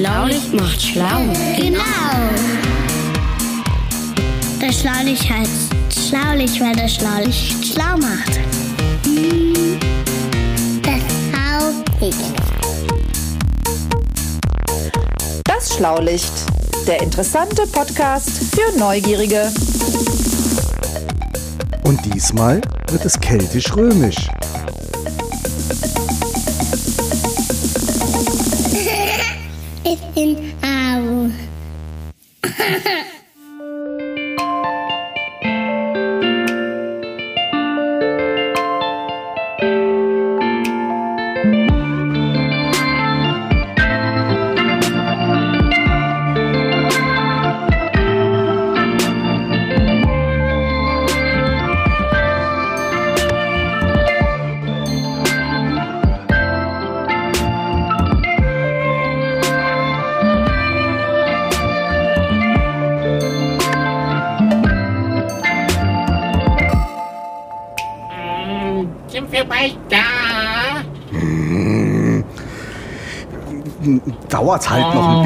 Schlaulicht macht schlau. Genau. Das Schlaulicht heißt Schlaulicht, weil das Schlaulicht schlau macht. Das Schlaulicht. Das Schlaulicht, der interessante Podcast für Neugierige. Und diesmal wird es keltisch-römisch.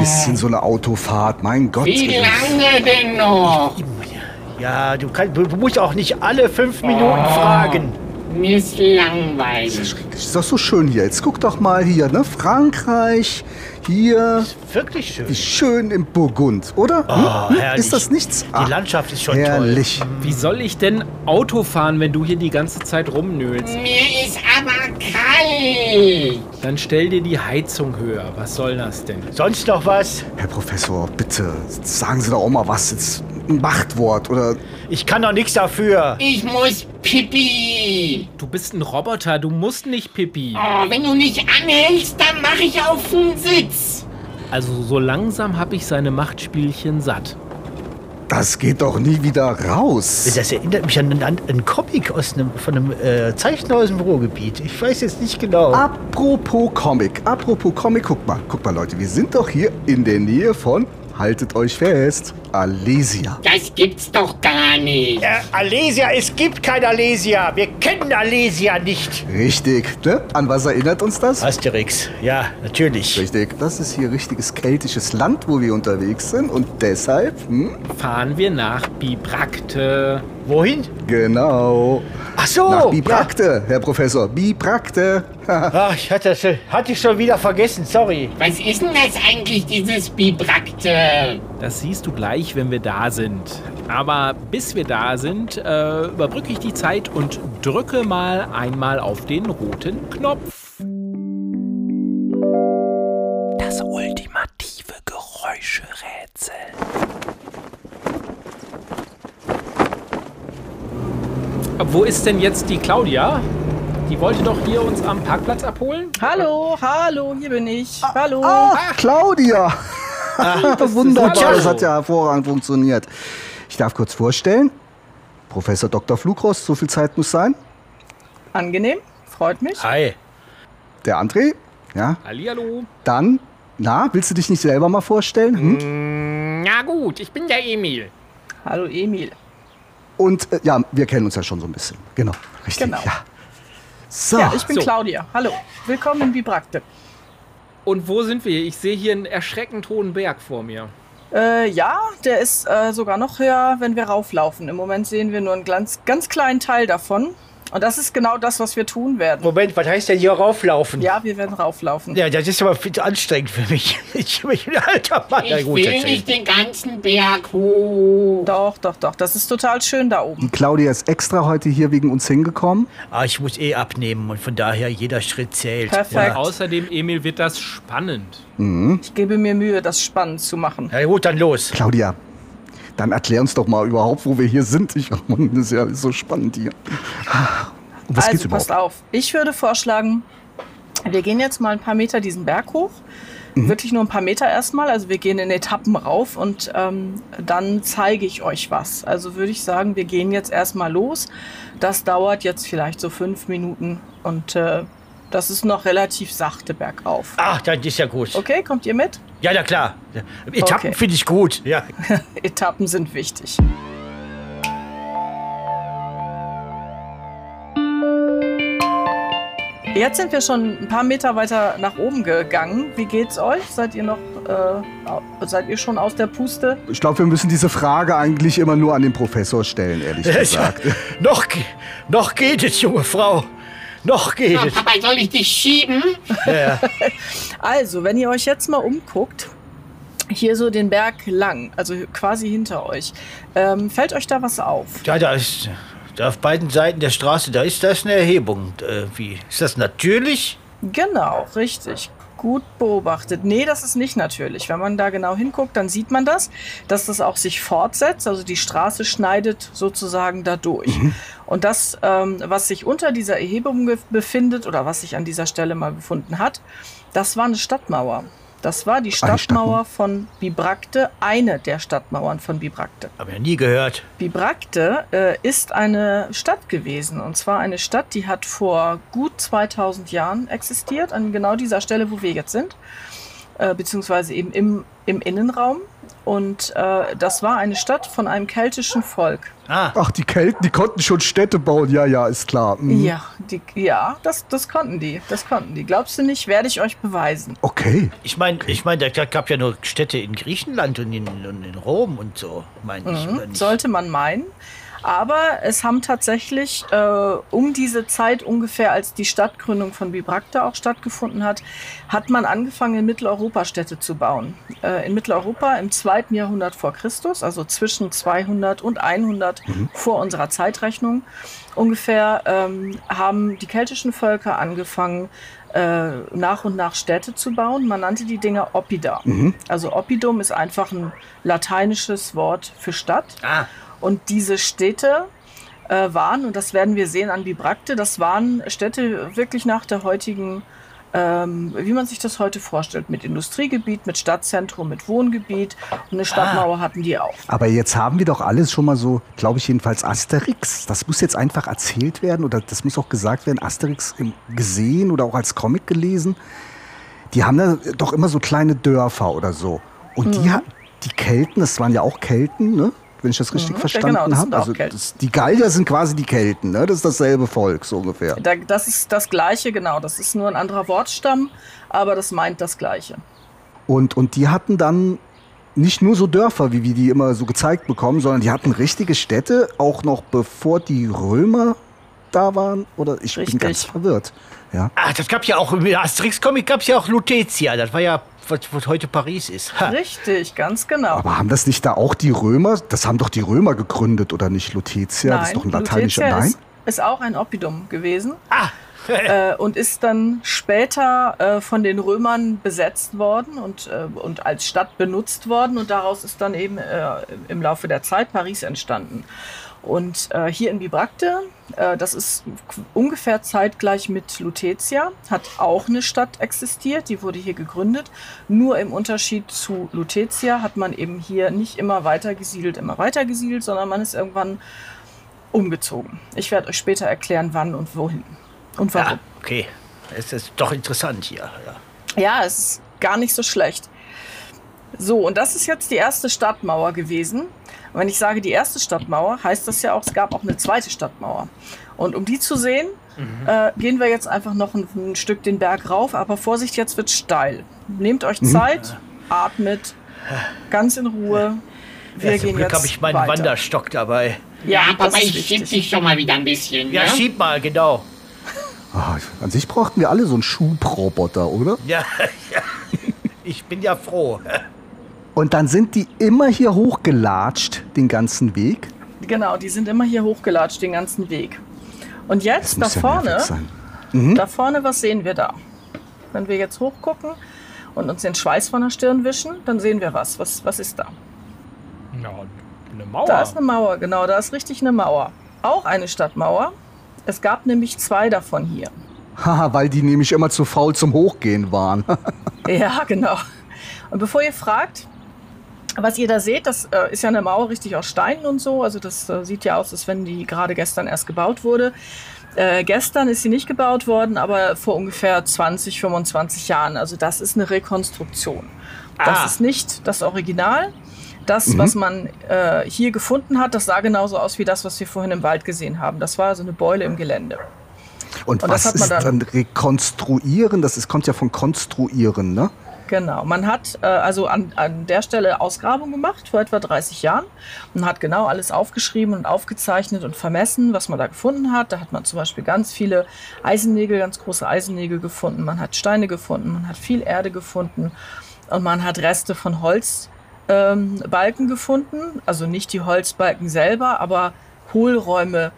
Bisschen so eine Autofahrt, mein Gott. Wie lange denn noch? Ja, du, kannst, du musst auch nicht alle fünf Minuten fragen. Mir ist langweilig. Ist doch so schön hier. Jetzt guck doch mal hier, ne? Frankreich, hier. Wirklich schön. Wie schön im Burgund, oder? Oh, Hm? herrlich. Ist das nichts? Die Landschaft ist schon herrlich. Wie soll ich denn Auto fahren, wenn du hier die ganze Zeit rumnöhlst? Mir ist aber kalt. Dann stell dir die Heizung höher. Was soll das denn? Sonst noch was? Herr Professor, bitte, sagen Sie doch auch mal was. Jetzt ein Machtwort oder. Ich kann doch nichts dafür. Ich muss pipi. Du bist ein Roboter, du musst nicht pipi. Oh, wenn du nicht anhältst, dann mache ich auf den Sitz. Also so langsam habe ich seine Machtspielchen satt. Das geht doch nie wieder raus. Das erinnert mich an einen, an einen Comic aus einem, von einem äh, Zeichner aus dem Ruhrgebiet. Ich weiß jetzt nicht genau. Apropos Comic, apropos Comic, guck mal, guck mal Leute, wir sind doch hier in der Nähe von, haltet euch fest, Alesia. Das gibt's doch gar nicht. Äh, Alesia, es gibt kein Alesia. Wir kennen Alesia nicht. Richtig, ne? An was erinnert uns das? Asterix, ja, natürlich. Richtig, das ist hier richtiges keltisches Land, wo wir unterwegs sind und deshalb, hm, Fahren wir nach Bibrakte. Wohin? genau, Ach so. nach ja. Biprakte, Herr Professor, Biprakte. Ach, ich hatte, das, schon- hatte ich schon wieder vergessen, sorry. Was ist denn das eigentlich, dieses Bibrakte? Das siehst du gleich, wenn wir da sind. Aber bis wir da sind, äh, überbrücke ich die Zeit und drücke mal einmal auf den roten Knopf. Das ultimative Geräuscherätsel. Wo ist denn jetzt die Claudia? Die wollte doch hier uns am Parkplatz abholen? Hallo, hallo, hier bin ich. Hallo. Ah, Claudia! Wunderbar, Hallo. das hat ja hervorragend funktioniert. Ich darf kurz vorstellen, Professor Dr. Flugrost, so viel Zeit muss sein. Angenehm, freut mich. Hi. Der André, ja, Hallihallo. dann, na, willst du dich nicht selber mal vorstellen? Hm? Na gut, ich bin der Emil. Hallo Emil. Und äh, ja, wir kennen uns ja schon so ein bisschen. Genau, richtig. Genau. Ja. So, Ja, ich bin so. Claudia. Hallo. Willkommen in Bibrakte. Und wo sind wir? Ich sehe hier einen erschreckend hohen Berg vor mir. Äh, ja, der ist äh, sogar noch höher, wenn wir rauflaufen. Im Moment sehen wir nur einen ganz, ganz kleinen Teil davon. Und das ist genau das, was wir tun werden. Moment, was heißt denn hier rauflaufen? Ja, wir werden rauflaufen. Ja, das ist aber viel zu anstrengend für mich. Ich bin ein alter Mann. Ich gut, will nicht den ganzen Berg hoch. Doch, doch, doch. Das ist total schön da oben. die Claudia ist extra heute hier wegen uns hingekommen. Ah, ich muss eh abnehmen und von daher jeder Schritt zählt. Perfekt. Außerdem, Emil, wird das spannend. Ich gebe mir Mühe, das spannend zu machen. Ja, gut, dann los. Claudia, dann erklär uns doch mal überhaupt, wo wir hier sind. Ich, das ist ja so spannend hier. Um was geht's also passt überhaupt? auf. Ich würde vorschlagen, wir gehen jetzt mal ein paar Meter diesen Berg hoch. Mhm. Wirklich nur ein paar Meter erstmal. Also wir gehen in Etappen rauf und ähm, dann zeige ich euch was. Also würde ich sagen, wir gehen jetzt erstmal los. Das dauert jetzt vielleicht so fünf Minuten und äh, das ist noch relativ sachte bergauf. Ach, das ist ja gut. Okay, kommt ihr mit? Ja, na klar. Etappen Okay. finde ich gut. Ja. Etappen sind wichtig. Jetzt sind wir schon ein paar Meter weiter nach oben gegangen. Wie geht's euch? Seid ihr noch, äh, seid ihr schon aus der Puste? Ich glaube, wir müssen diese Frage eigentlich immer nur an den Professor stellen, ehrlich gesagt. noch, ge- noch geht es, junge Frau. Noch geht es. Papa, soll ich dich schieben? Ja. Also, wenn ihr euch jetzt mal umguckt, hier so den Berg lang, also quasi hinter euch, ähm, fällt euch da was auf? Ja, da ist. Da auf beiden Seiten der Straße, da ist das eine Erhebung. Äh, wie? Ist das natürlich? Genau, richtig. Gut beobachtet. Nee, das ist nicht natürlich. Wenn man da genau hinguckt, dann sieht man das, dass das auch sich fortsetzt. Also die Straße schneidet sozusagen da durch. Und das, ähm, was sich unter dieser Erhebung befindet oder was sich an dieser Stelle mal befunden hat, das war eine Stadtmauer. Das war die Stadtmauer von Bibrakte, eine der Stadtmauern von Bibrakte. Hab ja nie gehört. Bibrakte äh, ist eine Stadt gewesen. Und zwar eine Stadt, die hat vor gut 2000 Jahren existiert, an genau dieser Stelle, wo wir jetzt sind. Äh, beziehungsweise eben im, im Innenraum. Und äh, das war eine Stadt von einem keltischen Volk. Ah, Ach, die Kelten, die konnten schon Städte bauen. Ja, ja, ist klar. Mhm. Ja, die, ja das, das konnten die. Das konnten die. Glaubst du nicht, werde ich euch beweisen. Okay. ich meine, ich mein, da gab ja nur Städte in Griechenland und in, und in Rom und so, meine ich. oder nicht? Sollte man meinen. Aber es haben tatsächlich äh, um diese Zeit ungefähr, als die Stadtgründung von Bibrakte auch stattgefunden hat, hat man angefangen, in Mitteleuropa Städte zu bauen. Äh, in Mitteleuropa im zweiten Jahrhundert vor Christus, also zwischen 200 und 100 vor unserer Zeitrechnung ungefähr, ähm, haben die keltischen Völker angefangen, äh, nach und nach Städte zu bauen. Man nannte die Dinger Oppida. Also Oppidum ist einfach ein lateinisches Wort für Stadt. Ah, Und diese Städte äh, waren, und das werden wir sehen an Bibrakte, das waren Städte wirklich nach der heutigen, ähm, wie man sich das heute vorstellt, mit Industriegebiet, mit Stadtzentrum, mit Wohngebiet. Und eine Stadtmauer hatten die auch. Aber jetzt haben wir doch alles schon mal so, glaube ich jedenfalls, Asterix. Das muss jetzt einfach erzählt werden oder das muss auch gesagt werden, Asterix gesehen oder auch als Comic gelesen. Die haben da doch immer so kleine Dörfer oder so. Und Mhm. die, die Kelten, das waren ja auch Kelten, ne? Wenn ich das richtig Mhm, ja, verstanden genau, das sind habe. Also das, die Gallier sind quasi die Kelten, ne? das ist dasselbe Volk so ungefähr. Da, das ist das Gleiche, genau. Das ist nur ein anderer Wortstamm, aber das meint das Gleiche. Und, und die hatten dann nicht nur so Dörfer, wie wir die immer so gezeigt bekommen, sondern die hatten richtige Städte, auch noch bevor die Römer da waren. Oder ich Richtig. bin ganz verwirrt. Ja. ah, das gab ja auch, im Asterix-Comic gab es ja auch Lutetia. Das war ja, was, was heute Paris ist. Ha. Richtig, ganz genau. Aber haben das nicht da auch die Römer? Das haben doch die Römer gegründet, oder nicht? Lutetia, das ist doch ein lateinischer. Lutetia Nein? Ist, ist auch ein Oppidum gewesen. Ah, äh, und ist dann später äh, von den Römern besetzt worden und, äh, und als Stadt benutzt worden. Und daraus ist dann eben äh, im Laufe der Zeit Paris entstanden. Und äh, hier in Bibrakte, äh, das ist ungefähr zeitgleich mit Lutetia, hat auch eine Stadt existiert, die wurde hier gegründet. Nur im Unterschied zu Lutetia hat man eben hier nicht immer weiter gesiedelt, immer weiter gesiedelt, sondern man ist irgendwann umgezogen. Ich werde euch später erklären, wann und wohin und warum. ja, okay. Es ist doch interessant hier. Ja. Ja, es ist gar nicht so schlecht. So, und das ist jetzt die erste Stadtmauer gewesen. Und wenn ich sage die erste Stadtmauer, heißt das ja auch, es gab auch eine zweite Stadtmauer. Und um die zu sehen, äh, gehen wir jetzt einfach noch ein, ein Stück den Berg rauf. Aber Vorsicht, jetzt wird steil. Nehmt euch Zeit, atmet, ganz in Ruhe. Wir Ja, gehen Glück jetzt habe ich meinen weiter. Wanderstock dabei. Ja, das Papa, ich schieb dich schon mal wieder ein bisschen. Ja, Ja, schieb mal, genau. Ah, an sich brauchten wir alle so einen Schubroboter, oder? Ja, ja. Ich bin ja froh. Und dann sind die immer hier hochgelatscht, den ganzen Weg. Genau, die sind immer hier hochgelatscht, den ganzen Weg. Und jetzt da ja vorne, nervig sein. da vorne, was sehen wir da? Wenn wir jetzt hochgucken und uns den Schweiß von der Stirn wischen, dann sehen wir was. Was, was ist da? Ja, eine Mauer. Da ist eine Mauer, genau, da ist richtig eine Mauer. Auch eine Stadtmauer. Es gab nämlich zwei davon hier. Haha, weil die nämlich immer zu faul zum Hochgehen waren. Ja, genau. Und bevor ihr fragt, was ihr da seht, das äh, ist ja eine Mauer richtig aus Steinen und so. Also das äh, sieht ja aus, als wenn die gerade gestern erst gebaut wurde. Äh, gestern ist sie nicht gebaut worden, aber vor ungefähr 20, 25 Jahren. Also das ist eine Rekonstruktion. Das Ah. ist nicht das Original. Das, was man äh, hier gefunden hat, das sah genauso aus wie das, was wir vorhin im Wald gesehen haben. Das war also eine Beule im Gelände. Und, Und was das hat man ist dann- dann rekonstruieren? Das ist, kommt ja von konstruieren, ne? Genau, man hat äh, also an, an der Stelle Ausgrabung gemacht vor etwa 30 Jahren und hat genau alles aufgeschrieben und aufgezeichnet und vermessen, was man da gefunden hat. Da hat man zum Beispiel ganz viele Eisennägel, ganz große Eisennägel gefunden, man hat Steine gefunden, man hat viel Erde gefunden und man hat Reste von Holzbalken ähm, gefunden, also nicht die Holzbalken selber, aber Hohlräume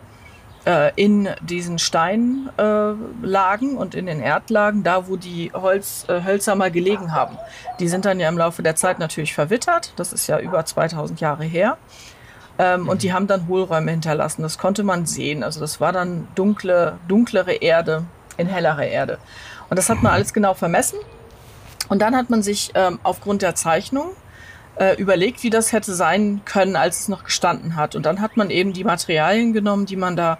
äh, in diesen Steinlagen äh, und in den Erdlagen, da wo die Holz, äh, Hölzer mal gelegen haben. Die sind dann ja im Laufe der Zeit natürlich verwittert. Das ist ja über 2000 Jahre her. Ähm, Und die haben dann Hohlräume hinterlassen. Das konnte man sehen. Also das war dann dunkle, dunklere Erde in hellere Erde. Und das hat man alles genau vermessen. Und dann hat man sich ähm, aufgrund der Zeichnung äh, überlegt, wie das hätte sein können, als es noch gestanden hat. Und dann hat man eben die Materialien genommen, die man da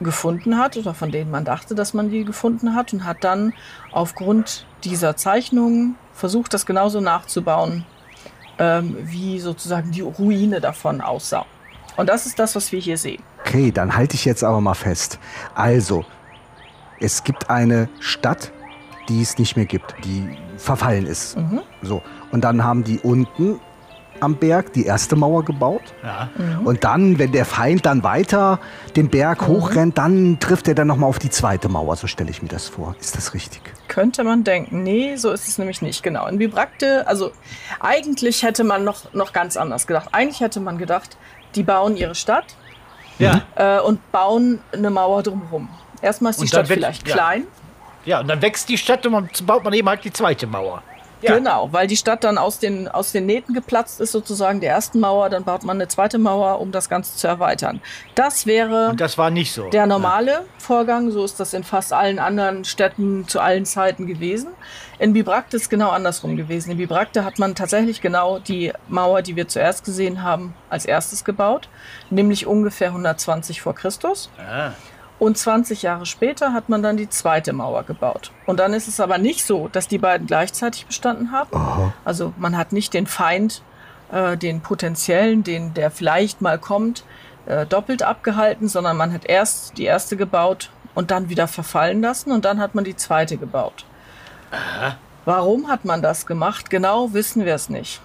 gefunden hat oder von denen man dachte, dass man die gefunden hat und hat dann aufgrund dieser Zeichnungen versucht, das genauso nachzubauen, ähm, wie sozusagen die Ruine davon aussah. Und das ist das, was wir hier sehen. Okay, dann halte ich jetzt aber mal fest. Also, es gibt eine Stadt, die es nicht mehr gibt, die verfallen ist. Mhm. So. Und dann haben die unten am Berg die erste Mauer gebaut. Ja. Und dann, wenn der Feind dann weiter den Berg Mhm. hochrennt, dann trifft er dann nochmal auf die zweite Mauer. So stelle ich mir das vor. Ist das richtig? Könnte man denken. Nee, so ist es nämlich nicht. Genau. In Bibrakte, also eigentlich hätte man noch, noch ganz anders gedacht. Eigentlich hätte man gedacht, die bauen ihre Stadt Ja. äh, und bauen eine Mauer drumherum. Erstmal ist die Stadt wird- vielleicht ja. klein. Ja, und dann wächst die Stadt und man baut man eben halt die zweite Mauer. Ja. Genau, weil die Stadt dann aus den, aus den Nähten geplatzt ist, sozusagen der ersten Mauer. Dann baut man eine zweite Mauer, um das Ganze zu erweitern. Das wäre Und das war nicht so. der normale Vorgang. So ist das in fast allen anderen Städten zu allen Zeiten gewesen. In Bibrakte ist es genau andersrum gewesen. In Bibrakte hat man tatsächlich genau die Mauer, die wir zuerst gesehen haben, als erstes gebaut, nämlich ungefähr 120 vor Christus. Ah. Und 20 Jahre später hat man dann die zweite Mauer gebaut. Und dann ist es aber nicht so, dass die beiden gleichzeitig bestanden haben. Also man hat nicht den Feind, äh, den potenziellen, den der vielleicht mal kommt, äh, doppelt abgehalten, sondern man hat erst die erste gebaut und dann wieder verfallen lassen und dann hat man die zweite gebaut. Warum hat man das gemacht? Genau wissen wir es nicht.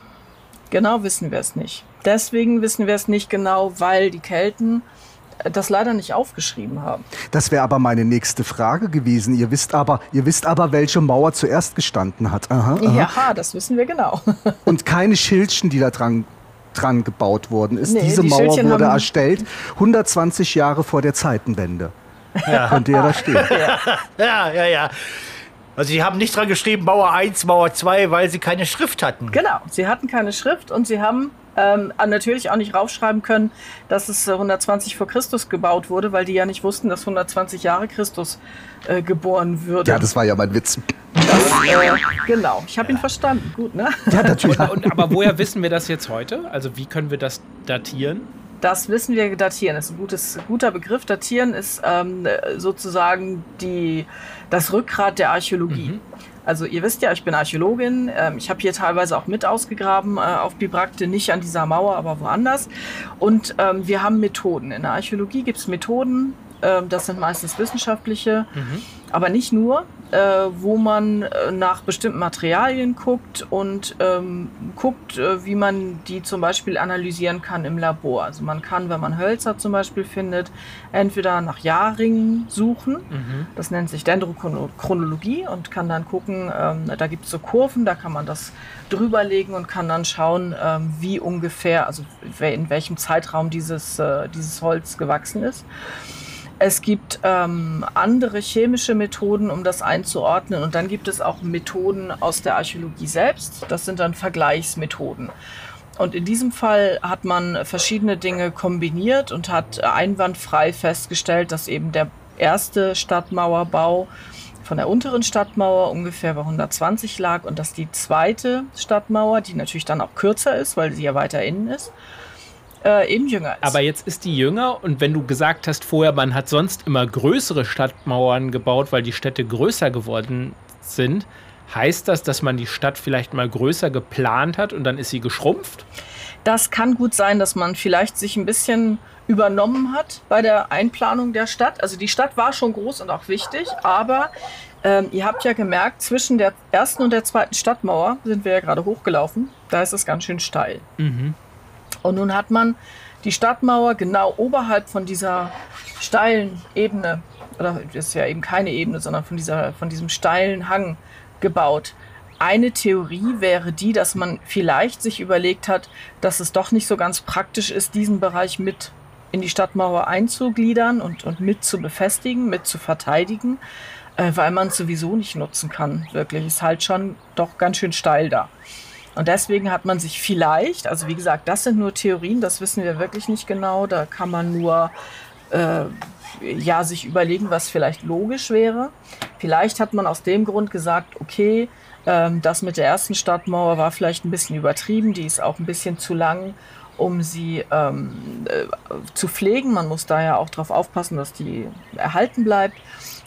Genau wissen wir es nicht. Deswegen wissen wir es nicht genau, weil die Kelten äh, das leider nicht aufgeschrieben haben. Das wäre aber meine nächste Frage gewesen. Ihr wisst aber, ihr wisst aber, welche Mauer zuerst gestanden hat. Aha, aha. Ja, das wissen wir genau. Und keine Schildchen, die da dran, dran gebaut worden ist. Nee, Diese die Mauer Schildchen wurde erstellt 120 Jahre vor der Zeitenwende. Ja da stehen. Ja, ja, ja. Also sie haben nicht dran geschrieben, Mauer 1, Mauer 2, weil sie keine Schrift hatten. Genau, sie hatten keine Schrift und sie haben ähm, natürlich auch nicht raufschreiben können, dass es äh, 120 vor Christus gebaut wurde, weil die ja nicht wussten, dass 120 Jahre Christus äh, geboren würde. Ja, das war ja mein Witz. äh, genau, ich habe ihn verstanden. Gut, ne? Ja, natürlich. Und, aber woher wissen wir das jetzt heute? Also wie können wir das datieren? Das wissen wir datieren. Das ist ein gutes, guter Begriff. Datieren ist ähm, sozusagen die, das Rückgrat der Archäologie. Also ihr wisst ja, ich bin Archäologin. Ähm, ich habe hier teilweise auch mit ausgegraben äh, auf Bibrakte, nicht an dieser Mauer, aber woanders. Und ähm, wir haben Methoden. In der Archäologie gibt es Methoden. ähm, das sind meistens wissenschaftliche, aber nicht nur, wo man äh, nach bestimmten Materialien guckt und ähm, guckt, äh, wie man die zum Beispiel analysieren kann im Labor. Also man kann, wenn man Hölzer zum Beispiel findet, entweder nach Jahrringen suchen, das nennt sich Dendrochronologie und kann dann gucken, ähm, da gibt es so Kurven, da kann man das drüberlegen und kann dann schauen, ähm, wie ungefähr, also in welchem Zeitraum dieses, äh, dieses Holz gewachsen ist. Es gibt ähm, andere chemische Methoden, um das einzuordnen. Und dann gibt es auch Methoden aus der Archäologie selbst. Das sind dann Vergleichsmethoden. Und in diesem Fall hat man verschiedene Dinge kombiniert und hat einwandfrei festgestellt, dass eben der erste Stadtmauerbau von der unteren Stadtmauer ungefähr bei 120 lag und dass die zweite Stadtmauer, die natürlich dann auch kürzer ist, weil sie ja weiter innen ist, äh, eben jünger ist. Aber jetzt ist die jünger und wenn du gesagt hast vorher, man hat sonst immer größere Stadtmauern gebaut, weil die Städte größer geworden sind, heißt das, dass man die Stadt vielleicht mal größer geplant hat und dann ist sie geschrumpft? Das kann gut sein, dass man vielleicht sich ein bisschen übernommen hat bei der Einplanung der Stadt. Also die Stadt war schon groß und auch wichtig, aber ähm, ihr habt ja gemerkt, zwischen der ersten und der zweiten Stadtmauer sind wir ja gerade hochgelaufen. Da ist es ganz schön steil. Und nun hat man die Stadtmauer genau oberhalb von dieser steilen Ebene, oder das ist ja eben keine Ebene, sondern von, dieser, von diesem steilen Hang gebaut. Eine Theorie wäre die, dass man vielleicht sich überlegt hat, dass es doch nicht so ganz praktisch ist, diesen Bereich mit in die Stadtmauer einzugliedern und, und mit zu befestigen, mit zu verteidigen, äh, weil man es sowieso nicht nutzen kann. Wirklich, ist halt schon doch ganz schön steil da. Und deswegen hat man sich vielleicht, also wie gesagt, das sind nur Theorien, das wissen wir wirklich nicht genau, da kann man nur äh, ja, sich überlegen, was vielleicht logisch wäre. Vielleicht hat man aus dem Grund gesagt, okay, ähm, das mit der ersten Stadtmauer war vielleicht ein bisschen übertrieben, die ist auch ein bisschen zu lang, um sie ähm, äh, zu pflegen. Man muss da ja auch darauf aufpassen, dass die erhalten bleibt.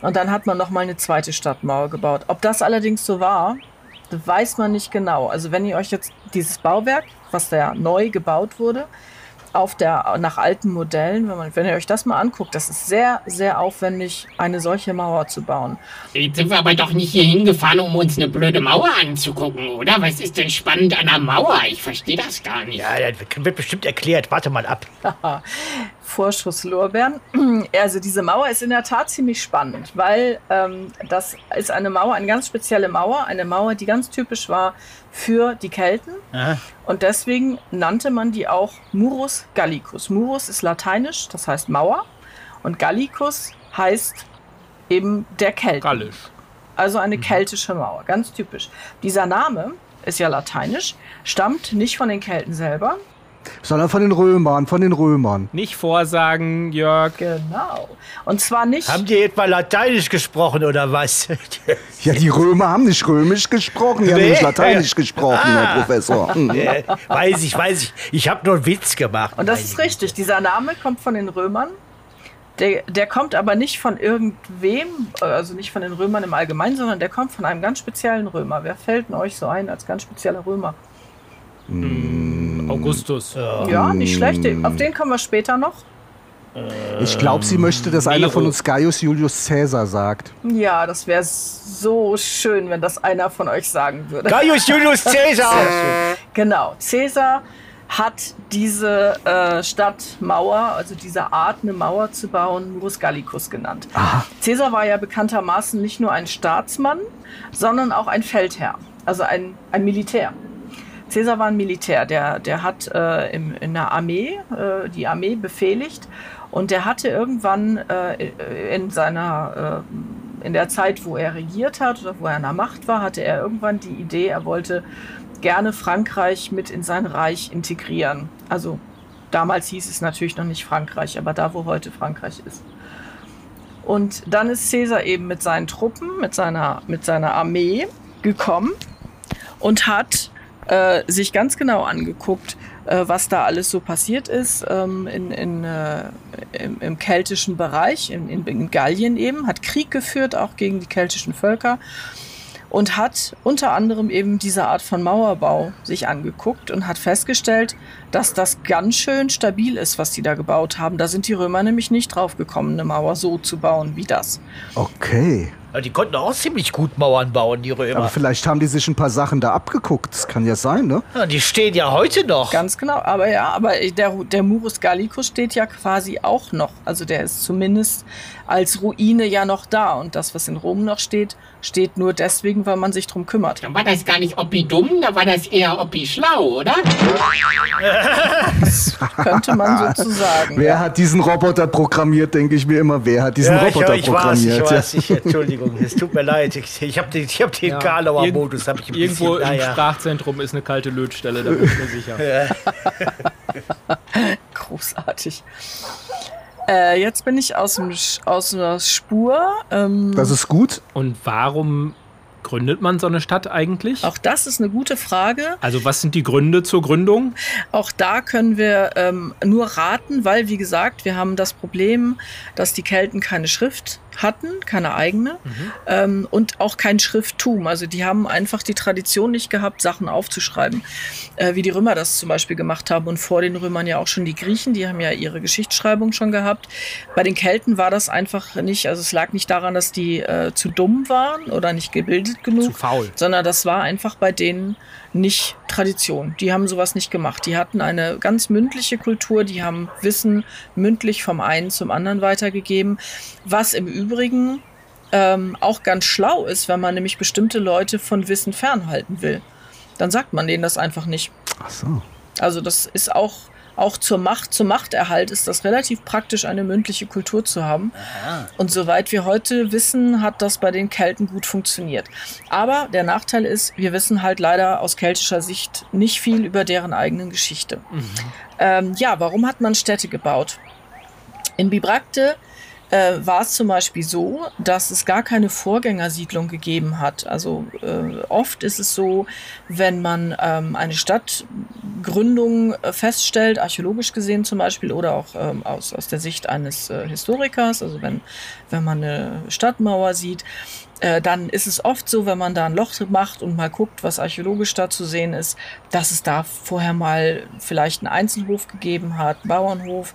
Und dann hat man noch mal eine zweite Stadtmauer gebaut. Ob das allerdings so war, weiß man nicht genau. Also wenn ihr euch jetzt dieses Bauwerk, was da neu gebaut wurde, auf der, nach alten Modellen, wenn, man, wenn ihr euch das mal anguckt, das ist sehr, sehr aufwendig, eine solche Mauer zu bauen. Jetzt sind wir aber doch nicht hier hingefahren, um uns eine blöde Mauer anzugucken, oder? Was ist denn spannend an der Mauer? Ich verstehe das gar nicht. Ja, das wird bestimmt erklärt. Warte mal ab. Vorschusslorbeeren. Also diese Mauer ist in der Tat ziemlich spannend, weil ähm, das ist eine Mauer, eine ganz spezielle Mauer, eine Mauer, die ganz typisch war für die Kelten. Aha. Und deswegen nannte man die auch Murus Gallicus. Murus ist lateinisch, das heißt Mauer. Und Gallicus heißt eben der Kelten. Gallisch. Also eine keltische Mauer, ganz typisch. Dieser Name ist ja lateinisch, stammt nicht von den Kelten selber. Sondern von den Römern, von den Römern. Nicht vorsagen, Jörg. Genau. Und zwar nicht. Haben die etwa Lateinisch gesprochen oder was? Ja, die Römer haben nicht römisch gesprochen, die haben nicht lateinisch gesprochen, Ah. Herr Professor. Hm. Weiß ich, weiß ich. Ich habe nur einen Witz gemacht. Und das ist richtig. Dieser Name kommt von den Römern. Der, der kommt aber nicht von irgendwem, also nicht von den Römern im Allgemeinen, sondern der kommt von einem ganz speziellen Römer. Wer fällt denn euch so ein als ganz spezieller Römer? Augustus. Ja, nicht schlecht. Den- Auf den kommen wir später noch. Ich glaube, sie möchte, dass einer von Nero. uns Gaius Julius Caesar sagt. Ja, das wäre so schön, wenn das einer von euch sagen würde. Gaius Julius Caesar. Genau. Caesar hat diese äh, Stadtmauer, also diese Art, eine Mauer zu bauen, Murus Gallicus genannt. Caesar war ja bekanntermaßen nicht nur ein Staatsmann, sondern auch ein Feldherr, also ein, ein Militär. Caesar war ein Militär, der, der hat äh, im, in der Armee, äh, die Armee befehligt und der hatte irgendwann äh, in seiner, äh, in der Zeit, wo er regiert hat oder wo er an der Macht war, hatte er irgendwann die Idee, er wollte gerne Frankreich mit in sein Reich integrieren. Also damals hieß es natürlich noch nicht Frankreich, aber da, wo heute Frankreich ist. Und dann ist Caesar eben mit seinen Truppen, mit seiner, mit seiner Armee gekommen und hat äh, sich ganz genau angeguckt, äh, was da alles so passiert ist ähm, in, in, äh, im, im keltischen Bereich, in, in, Gallien eben, hat Krieg geführt, auch gegen die keltischen Völker und hat unter anderem eben diese Art von Mauerbau sich angeguckt und hat festgestellt, dass das ganz schön stabil ist, was die da gebaut haben. Da sind die Römer nämlich nicht drauf gekommen, eine Mauer so zu bauen wie das. Okay. Ja, die konnten auch ziemlich gut Mauern bauen, die Aber Römer. vielleicht haben die sich ein paar Sachen da abgeguckt. Das kann ja sein, ne? Ja, die stehen ja heute noch. Ganz genau, aber ja, aber der, der Murus Gallicus steht ja quasi auch noch. Also der ist zumindest als Ruine ja noch da. Und das, was in Rom noch steht, steht nur deswegen, weil man sich drum kümmert. Dann war das gar nicht Oppi dumm, da war das eher Oppi schlau, oder? Könnte man so sagen. Wer hat diesen Roboter programmiert, denke ich mir immer. Wer hat diesen Ja, ich, Roboter ich weiß, ich programmiert? weiß, ich, Entschuldigung, es tut mir leid. Ich, ich habe den, ich hab den Karlauer Irgend- Modus, habe ich ein Irgendwo bisschen, im naja. Sprachzentrum ist eine kalte Lötstelle, da bin ich mir sicher. Großartig. Äh, jetzt bin ich aus, dem, aus der Spur. Ähm, Das ist gut. Und warum gründet man so eine Stadt eigentlich? Auch das ist eine gute Frage. Also was sind die Gründe zur Gründung? Auch da können wir ähm, nur raten, weil, wie gesagt, wir haben das Problem, dass die Kelten keine Schrift hatten, keine eigene, ähm, und auch kein Schrifttum. Also die haben einfach die Tradition nicht gehabt, Sachen aufzuschreiben, äh, wie die Römer das zum Beispiel gemacht haben und vor den Römern ja auch schon die Griechen, die haben ja ihre Geschichtsschreibung schon gehabt. Bei den Kelten war das einfach nicht, also es lag nicht daran, dass die äh, zu dumm waren oder nicht gebildet genug, Zu faul. sondern das war einfach bei denen nicht Tradition. Die haben sowas nicht gemacht. Die hatten eine ganz mündliche Kultur, die haben Wissen mündlich vom einen zum anderen weitergegeben, was im Übrigen ähm, auch ganz schlau ist, wenn man nämlich bestimmte Leute von Wissen fernhalten will. Dann sagt man denen das einfach nicht. Ach so. Also das ist auch, auch zur Macht, zum Machterhalt ist das relativ praktisch, eine mündliche Kultur zu haben. Und soweit wir heute wissen, hat das bei den Kelten gut funktioniert. Aber der Nachteil ist, wir wissen halt leider aus keltischer Sicht nicht viel über deren eigenen Geschichte. Ähm, ja, warum hat man Städte gebaut? In Bibracte äh, war es zum Beispiel so, dass es gar keine Vorgängersiedlung gegeben hat. Also äh, oft ist es so, wenn man ähm, eine Stadtgründung äh, feststellt, archäologisch gesehen zum Beispiel, oder auch ähm, aus, aus der Sicht eines äh, Historikers, also wenn, wenn man eine Stadtmauer sieht, äh, dann ist es oft so, wenn man da ein Loch macht und mal guckt, was archäologisch da zu sehen ist, dass es da vorher mal vielleicht einen Einzelhof gegeben hat, Bauernhof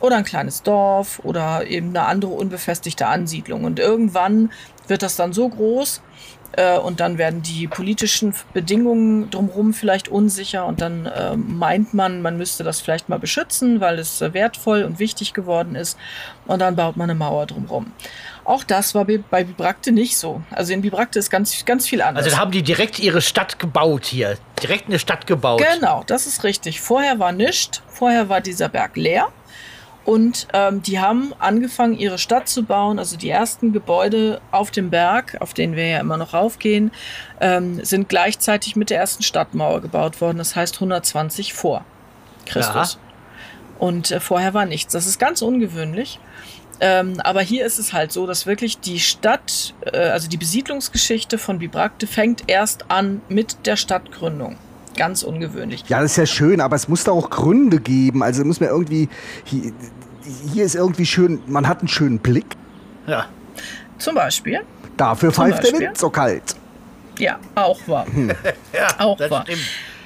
oder ein kleines Dorf oder eben eine andere unbefestigte Ansiedlung. Und irgendwann wird das dann so groß äh, und dann werden die politischen Bedingungen drumherum vielleicht unsicher und dann äh, meint man, man müsste das vielleicht mal beschützen, weil es äh, wertvoll und wichtig geworden ist und dann baut man eine Mauer drumherum. Auch das war bei bei Bibracte nicht so. Also in Bibracte ist ganz, ganz viel anders. Also da haben die direkt ihre Stadt gebaut hier. Direkt eine Stadt gebaut. Genau, das ist richtig. Vorher war nichts. Vorher war dieser Berg leer. Und ähm, die haben angefangen, ihre Stadt zu bauen. Also die ersten Gebäude auf dem Berg, auf den wir ja immer noch raufgehen, ähm, sind gleichzeitig mit der ersten Stadtmauer gebaut worden. Das heißt 120 vor Christus. Und äh, vorher war nichts. Das ist ganz ungewöhnlich. Ähm, aber hier ist es halt so, dass wirklich die Stadt, äh, also die Besiedlungsgeschichte von Bibracte fängt erst an mit der Stadtgründung. Ganz ungewöhnlich. Ja, das ist ja schön, aber es muss da auch Gründe geben. Also muss man irgendwie. Hier, hier ist irgendwie schön, man hat einen schönen Blick. Ja. Zum Beispiel. Dafür Zum pfeift der Beispiel? Wind so kalt. Ja, auch wahr. ja Auch das wahr. stimmt.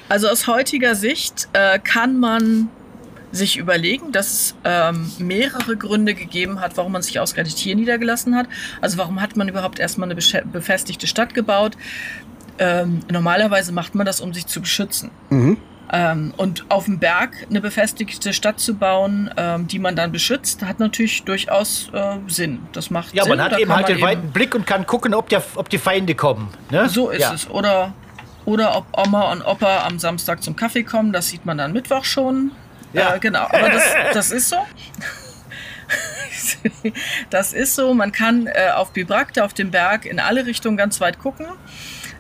Also aus heutiger Sicht äh, kann man sich überlegen, dass es ähm, mehrere Gründe gegeben hat, warum man sich ausgerechnet hier niedergelassen hat. Also warum hat man überhaupt erstmal eine befestigte Stadt gebaut? Ähm, normalerweise macht man das, um sich zu beschützen. Ähm, und auf dem Berg eine befestigte Stadt zu bauen, ähm, die man dann beschützt, hat natürlich durchaus äh, Sinn. Das macht Ja, Sinn. man hat Da eben halt den weiten Blick und kann gucken, ob, der, ob die Feinde kommen. Ne? So ist ja. es. Oder, oder ob Oma und Opa am Samstag zum Kaffee kommen, das sieht man dann Mittwoch schon. Ja. Äh, genau, aber das, das ist so. Das ist so, man kann äh, auf Bibracte, auf dem Berg, in alle Richtungen ganz weit gucken.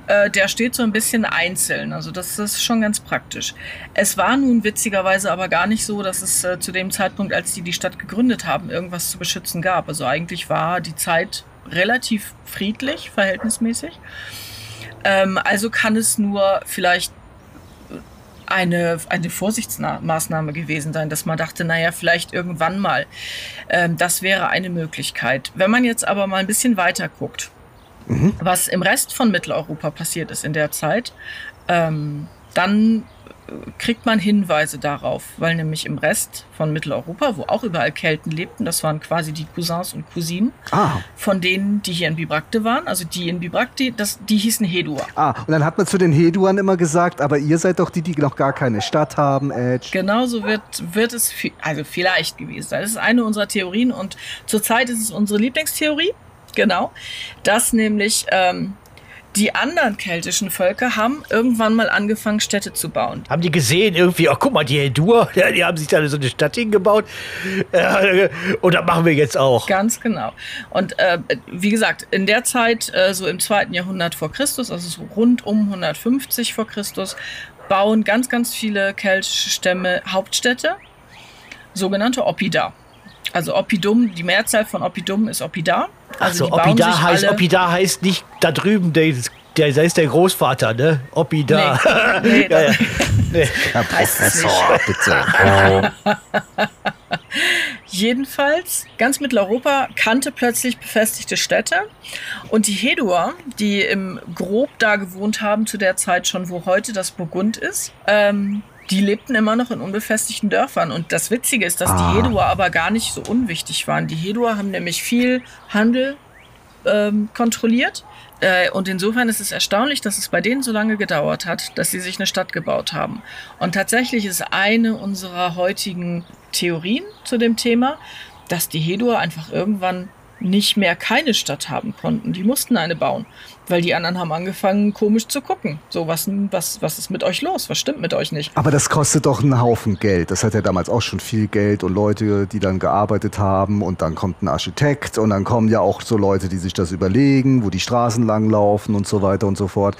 Äh, der steht so ein bisschen einzeln, also das ist schon ganz praktisch. Es war nun witzigerweise aber gar nicht so, dass es äh, zu dem Zeitpunkt, als die die Stadt gegründet haben, irgendwas zu beschützen gab. Also eigentlich war die Zeit relativ friedlich, verhältnismäßig. Ähm, also kann es nur vielleicht eine, eine Vorsichtsmaßnahme gewesen sein, dass man dachte, naja, vielleicht irgendwann mal. Ähm, das wäre eine Möglichkeit. Wenn man jetzt aber mal ein bisschen weiter guckt, was im Rest von Mitteleuropa passiert ist in der Zeit, ähm, dann äh, kriegt man Hinweise darauf, weil nämlich im Rest von Mitteleuropa, wo auch überall Kelten lebten, das waren quasi die Cousins und Cousinen Ah, von denen, die hier in Bibracte waren, also die in Bibracte, das, die hießen Hedua. ah. Und dann hat man zu den Heduan immer gesagt, aber ihr seid doch die, die noch gar keine Stadt haben, Edge. Genauso wird, wird es also vielleicht gewesen sein. Das ist eine unserer Theorien und zurzeit ist es unsere Lieblingstheorie. Genau. Dass nämlich ähm, die anderen keltischen Völker haben irgendwann mal angefangen, Städte zu bauen. Haben die gesehen irgendwie, oh guck mal, die Heldur, die haben sich da so eine Stadt hingebaut. Äh, und das machen wir jetzt auch. Ganz genau. Und äh, wie gesagt, in der Zeit, äh, so im zweiten Jahrhundert vor Christus, also so rund um 150 vor Christus, bauen ganz, ganz viele keltische Stämme Hauptstädte, sogenannte Oppida. Also Oppidum, die Mehrzahl von Oppidum ist Oppida. Also Also bauen Oppida sich heißt, alle- Oppida heißt nicht da drüben, der, der, der ist der Großvater, ne? Oppida. Nee, nee, ja, ja. Nee. Herr Professor, bitte. Jedenfalls, ganz Mitteleuropa kannte plötzlich befestigte Städte. Und die Hedua, die im Grob da gewohnt haben zu der Zeit schon, wo heute das Burgund ist, ähm, die lebten immer noch in unbefestigten Dörfern. Und das Witzige ist, dass Ah. die Hedua aber gar nicht so unwichtig waren. Die Hedua haben nämlich viel Handel ähm, kontrolliert. Äh, und insofern ist es erstaunlich, dass es bei denen so lange gedauert hat, dass sie sich eine Stadt gebaut haben. Und tatsächlich ist eine unserer heutigen Theorien zu dem Thema, dass die Hedua einfach irgendwann nicht mehr keine Stadt haben konnten. Die mussten eine bauen, weil die anderen haben angefangen komisch zu gucken. So, was, was, was ist mit euch los? Was stimmt mit euch nicht? Aber das kostet doch einen Haufen Geld. Das hat ja damals auch schon viel Geld und Leute, die dann gearbeitet haben und dann kommt ein Architekt und dann kommen ja auch so Leute, die sich das überlegen, wo die Straßen langlaufen und so weiter und so fort.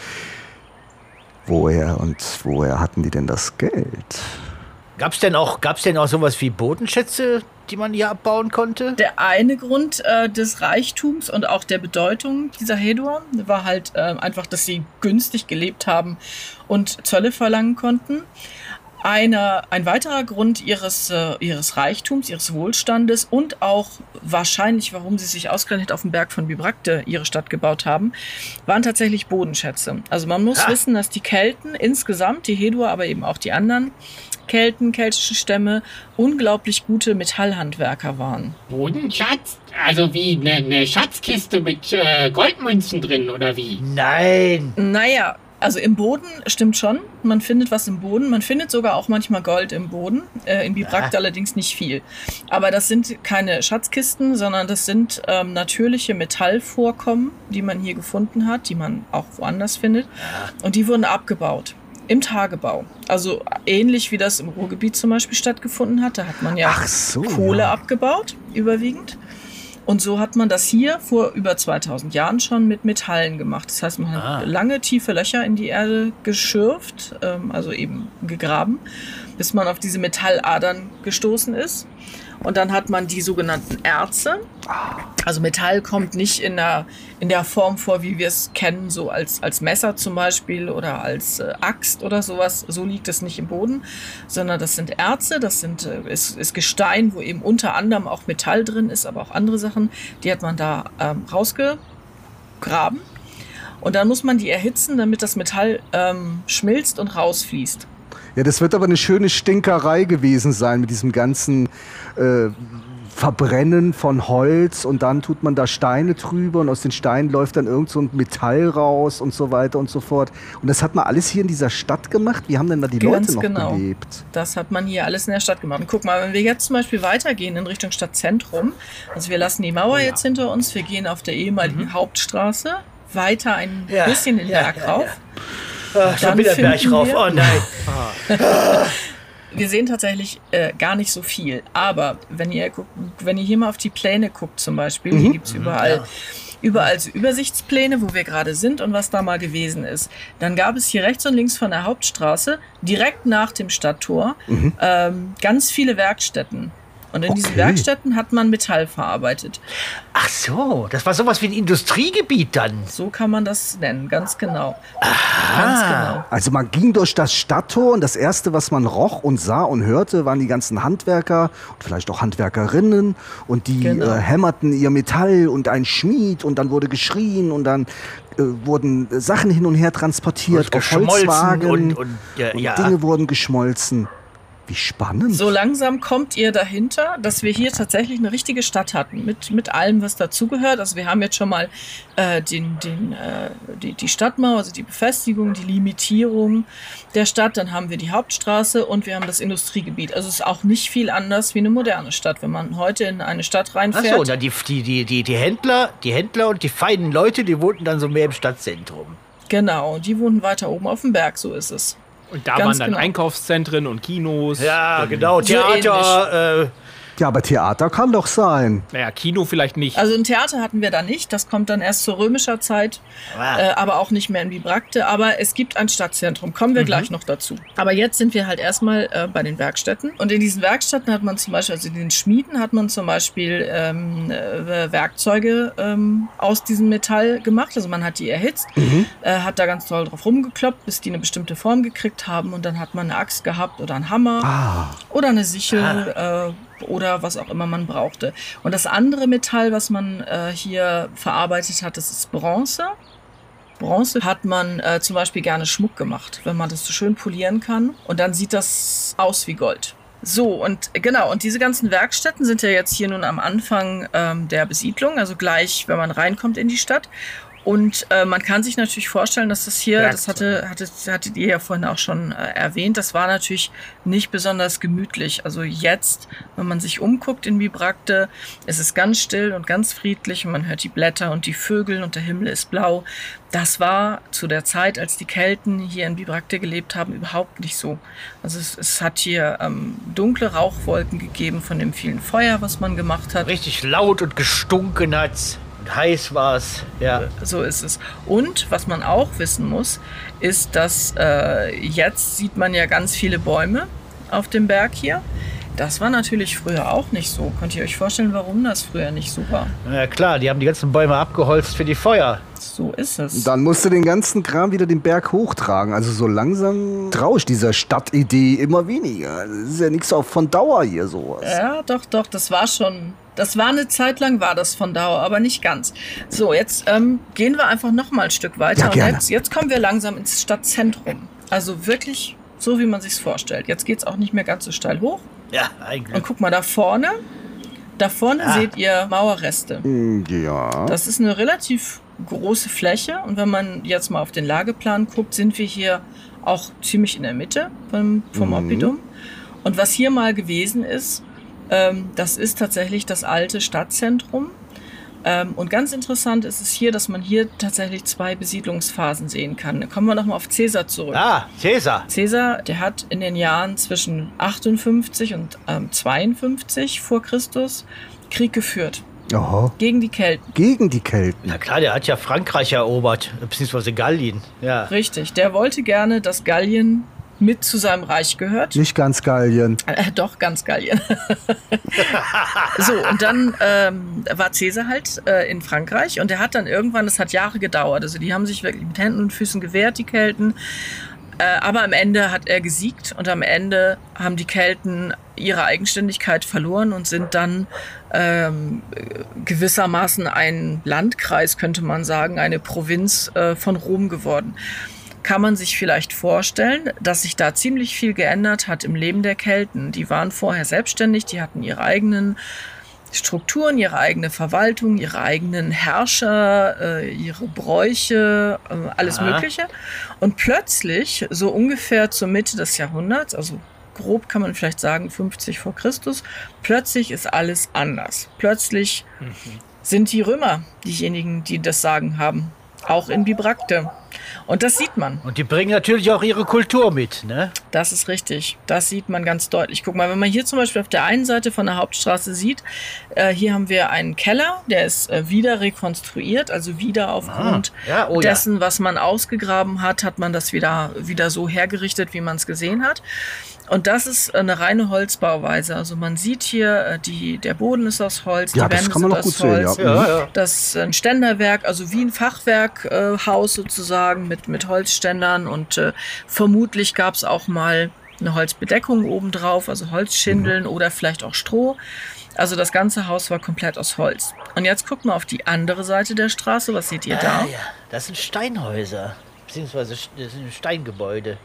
Woher und woher hatten die denn das Geld? Gab's denn auch, gab's denn auch sowas wie Bodenschätze, die man hier abbauen konnte? Der eine Grund äh, des Reichtums und auch der Bedeutung dieser Hedua war halt äh, einfach, dass sie günstig gelebt haben und Zölle verlangen konnten. Einer, ein weiterer Grund ihres, äh, ihres Reichtums, ihres Wohlstandes und auch wahrscheinlich, warum sie sich ausgerechnet auf dem Berg von Bibracte ihre Stadt gebaut haben, waren tatsächlich Bodenschätze. Also man muss Ah. wissen, dass die Kelten insgesamt, die Hedua, aber eben auch die anderen Kelten, keltische Stämme, unglaublich gute Metallhandwerker waren. Bodenschatz? Also wie eine ne Schatzkiste mit äh, Goldmünzen drin oder wie? Nein. Naja, also im Boden stimmt schon. Man findet was im Boden. Man findet sogar auch manchmal Gold im Boden. Äh, in Bibracte allerdings nicht viel. Aber das sind keine Schatzkisten, sondern das sind ähm, natürliche Metallvorkommen, die man hier gefunden hat, die man auch woanders findet. Und die wurden abgebaut. Im Tagebau. Also ähnlich wie das im Ruhrgebiet zum Beispiel stattgefunden hat. Da hat man ja so, Kohle ja. abgebaut, überwiegend. Und so hat man das hier vor über 2000 Jahren schon mit Metallen gemacht. Das heißt, man hat Ah. lange tiefe Löcher in die Erde geschürft, ähm, also eben gegraben, bis man auf diese Metalladern gestoßen ist. Und dann hat man die sogenannten Erze. Also Metall kommt nicht in der, in der Form vor, wie wir es kennen, so als, als Messer zum Beispiel oder als äh, Axt oder sowas. So liegt es nicht im Boden, sondern das sind Erze, das sind, äh, ist, ist Gestein, wo eben unter anderem auch Metall drin ist, aber auch andere Sachen. Die hat man da ähm, rausgegraben. Und dann muss man die erhitzen, damit das Metall ähm, schmilzt und rausfließt. Ja, das wird aber eine schöne Stinkerei gewesen sein mit diesem ganzen äh, Verbrennen von Holz und dann tut man da Steine drüber und aus den Steinen läuft dann irgend so ein Metall raus und so weiter und so fort. Und das hat man alles hier in dieser Stadt gemacht. Wie haben denn da die Ganz Leute noch genau. gelebt? Das hat man hier alles in der Stadt gemacht. Und guck mal, wenn wir jetzt zum Beispiel weitergehen in Richtung Stadtzentrum, also wir lassen die Mauer jetzt hinter uns, wir gehen auf der ehemaligen Hauptstraße weiter ein Ja, bisschen den ja, Berg ja, rauf. Ach, schon wieder Berg rauf. Oh nein. Wir sehen tatsächlich äh, gar nicht so viel. Aber wenn ihr, guckt, wenn ihr hier mal auf die Pläne guckt zum Beispiel, hier gibt's überall, überall so Übersichtspläne, wo wir gerade sind und was da mal gewesen ist. Dann gab es hier rechts und links von der Hauptstraße, direkt nach dem Stadttor, ähm, ganz viele Werkstätten. Und in diesen Okay. Werkstätten hat man Metall verarbeitet. Ach so, das war sowas wie ein Industriegebiet dann. So kann man das nennen, ganz genau. Ganz genau. Also man ging durch das Stadttor und das Erste, was man roch und sah und hörte, waren die ganzen Handwerker und vielleicht auch Handwerkerinnen und die Genau. äh, hämmerten ihr Metall und ein Schmied und dann wurde geschrien und dann äh, wurden Sachen hin und her transportiert Und auf Holzwagen und- und, ja, und ja. Dinge wurden geschmolzen. Wie spannend. So langsam kommt ihr dahinter, dass wir hier tatsächlich eine richtige Stadt hatten, mit, mit allem, was dazugehört. Also wir haben jetzt schon mal äh, den, den, äh, die, die Stadtmauer, also die Befestigung, die Limitierung der Stadt, dann haben wir die Hauptstraße und wir haben das Industriegebiet. Also es ist auch nicht viel anders wie eine moderne Stadt. Wenn man heute in eine Stadt Ach reinfährt, so, na, die, die, die, die, die Händler, die Händler und die feinen Leute, die wohnten dann so mehr im Stadtzentrum. genau, die wohnen weiter oben auf dem Berg, so ist es. Und da Ganz waren dann genau. Einkaufszentren und Kinos. Ja, und genau. So Theater, äh, Ja, aber Theater kann doch sein. Naja, Kino vielleicht nicht. Also ein Theater hatten wir da nicht. Das kommt dann erst zur römischer Zeit, äh, aber auch nicht mehr in Bibracte. Aber es gibt ein Stadtzentrum. Kommen wir gleich noch dazu. Aber jetzt sind wir halt erstmal äh, bei den Werkstätten. Und in diesen Werkstätten hat man zum Beispiel, also in den Schmieden hat man zum Beispiel ähm, äh, Werkzeuge ähm, aus diesem Metall gemacht. Also man hat die erhitzt, äh, hat da ganz toll drauf rumgekloppt, bis die eine bestimmte Form gekriegt haben. Und dann hat man eine Axt gehabt oder einen Hammer oder eine Sichel äh, oder was auch immer man brauchte. Und das andere Metall, was man äh, hier verarbeitet hat, das ist Bronze. Bronze hat man äh, zum Beispiel gerne Schmuck gemacht, wenn man das so schön polieren kann. Und dann sieht das aus wie Gold. So, und genau, und diese ganzen Werkstätten sind ja jetzt hier nun am Anfang ähm, der Besiedlung, also gleich, wenn man reinkommt in die Stadt. Und äh, man kann sich natürlich vorstellen, dass das hier, das hatte, hatte, hattet ihr ja vorhin auch schon äh, erwähnt, das war natürlich nicht besonders gemütlich. Also jetzt, wenn man sich umguckt in Bibracte, es ist ganz still und ganz friedlich und man hört die Blätter und die Vögel und der Himmel ist blau. Das war zu der Zeit, als die Kelten hier in Bibracte gelebt haben, überhaupt nicht so. Also es, es hat hier ähm, dunkle Rauchwolken gegeben von dem vielen Feuer, was man gemacht hat. Richtig laut und gestunken hat's. Heiß war's. Ja. So ist es. Und was man auch wissen muss, ist, dass äh, jetzt sieht man ja ganz viele Bäume auf dem Berg hier. Das war natürlich früher auch nicht so. Könnt ihr euch vorstellen, warum das früher nicht so war? Ja klar, die haben die ganzen Bäume abgeholzt für die Feuer. So ist es. Dann musst du den ganzen Kram wieder den Berg hochtragen. Also so langsam traue ich dieser Stadtidee immer weniger. Das ist ja nichts auch von Dauer hier sowas. Ja, doch, doch, das war schon. Das war eine Zeit lang, war das von Dauer, aber nicht ganz. So, jetzt ähm, gehen wir einfach noch mal ein Stück weiter. Ja, und gerne. jetzt, jetzt kommen wir langsam ins Stadtzentrum. Also wirklich so, wie man sich's vorstellt. Jetzt geht's auch nicht mehr ganz so steil hoch. Ja, eigentlich. Und guck mal, da vorne, da vorne Ah. seht ihr Mauerreste. Hm, Ja. Das ist eine relativ große Fläche. Und wenn man jetzt mal auf den Lageplan guckt, sind wir hier auch ziemlich in der Mitte vom, vom Mhm. Oppidum. Und was hier mal gewesen ist, ähm, das ist tatsächlich das alte Stadtzentrum. Ähm, und ganz interessant ist es hier, dass man hier tatsächlich zwei Besiedlungsphasen sehen kann. Kommen wir nochmal auf Caesar zurück. Ah, Cäsar. Caesar, der hat in den Jahren zwischen 58 und ähm, 52 vor Christus Krieg geführt Aha. gegen die Kelten. Gegen die Kelten. Na klar, der hat ja Frankreich erobert, beziehungsweise Gallien. Ja. Richtig, der wollte gerne, dass Gallien mit zu seinem Reich gehört. Nicht ganz Gallien. Äh, doch, ganz Gallien. so, und dann ähm, war Caesar halt äh, in Frankreich und er hat dann irgendwann, das hat Jahre gedauert, also die haben sich wirklich mit Händen und Füßen gewehrt, die Kelten. Äh, aber am Ende hat er gesiegt und am Ende haben die Kelten ihre Eigenständigkeit verloren und sind dann ähm, gewissermaßen ein Landkreis, könnte man sagen, eine Provinz äh, von Rom geworden kann man sich vielleicht vorstellen, dass sich da ziemlich viel geändert hat im Leben der Kelten. Die waren vorher selbstständig, die hatten ihre eigenen Strukturen, ihre eigene Verwaltung, ihre eigenen Herrscher, äh, ihre Bräuche, äh, alles Aha. Mögliche. Und plötzlich, so ungefähr zur Mitte des Jahrhunderts, also grob kann man vielleicht sagen 50 vor Christus, plötzlich ist alles anders. Plötzlich sind die Römer diejenigen, die das Sagen haben. Auch in Bibracte. Und das sieht man. Und die bringen natürlich auch ihre Kultur mit, ne? Das ist richtig. Das sieht man ganz deutlich. Guck mal, wenn man hier zum Beispiel auf der einen Seite von der Hauptstraße sieht, äh, hier haben wir einen Keller, der ist äh, wieder rekonstruiert, also wieder aufgrund Ah, ja, oh ja. dessen, was man ausgegraben hat, hat man das wieder, wieder so hergerichtet, wie man es gesehen hat. Und das ist eine reine Holzbauweise. Also man sieht hier, äh, die, der Boden ist aus Holz, Ja, die das Wände sind aus sehen, Holz. ja. Ja, ja. Das ist ein Ständerwerk, also wie ein Fachwerkhaus äh, sozusagen mit, mit Holzständern und äh, vermutlich gab es auch mal eine Holzbedeckung obendrauf, also Holzschindeln oder vielleicht auch Stroh. Also das ganze Haus war komplett aus Holz. Und jetzt guckt mal auf die andere Seite der Straße. Was seht ihr da? Ah, ja. Das sind Steinhäuser, beziehungsweise das sind Steingebäude.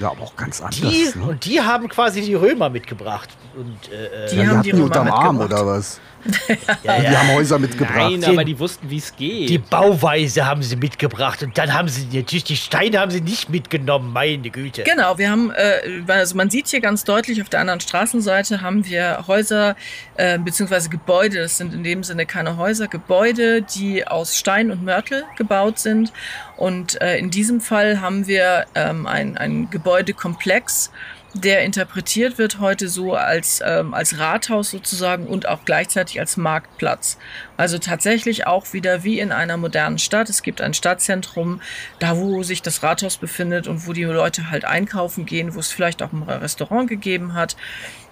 Ja, aber auch ganz anders. Die, ne? und die haben quasi die Römer mitgebracht. Und, äh, äh, Die die haben hatten die die Römer unterm Arm oder was? ja, Die ja. haben Häuser mitgebracht. Nein, aber die wussten, wie es geht. Die Bauweise haben sie mitgebracht und dann haben sie natürlich die Steine haben sie nicht mitgenommen, meine Güte. Genau, wir haben, äh, also man sieht hier ganz deutlich, auf der anderen Straßenseite haben wir Häuser äh, beziehungsweise Gebäude, das sind in dem Sinne keine Häuser, Gebäude, die aus Stein und Mörtel gebaut sind. Und äh, in diesem Fall haben wir ähm, ein, ein Gebäudekomplex, der interpretiert wird heute so als, ähm, als Rathaus sozusagen und auch gleichzeitig als Marktplatz. Also tatsächlich auch wieder wie in einer modernen Stadt. Es gibt ein Stadtzentrum, da wo sich das Rathaus befindet und wo die Leute halt einkaufen gehen, wo es vielleicht auch ein Restaurant gegeben hat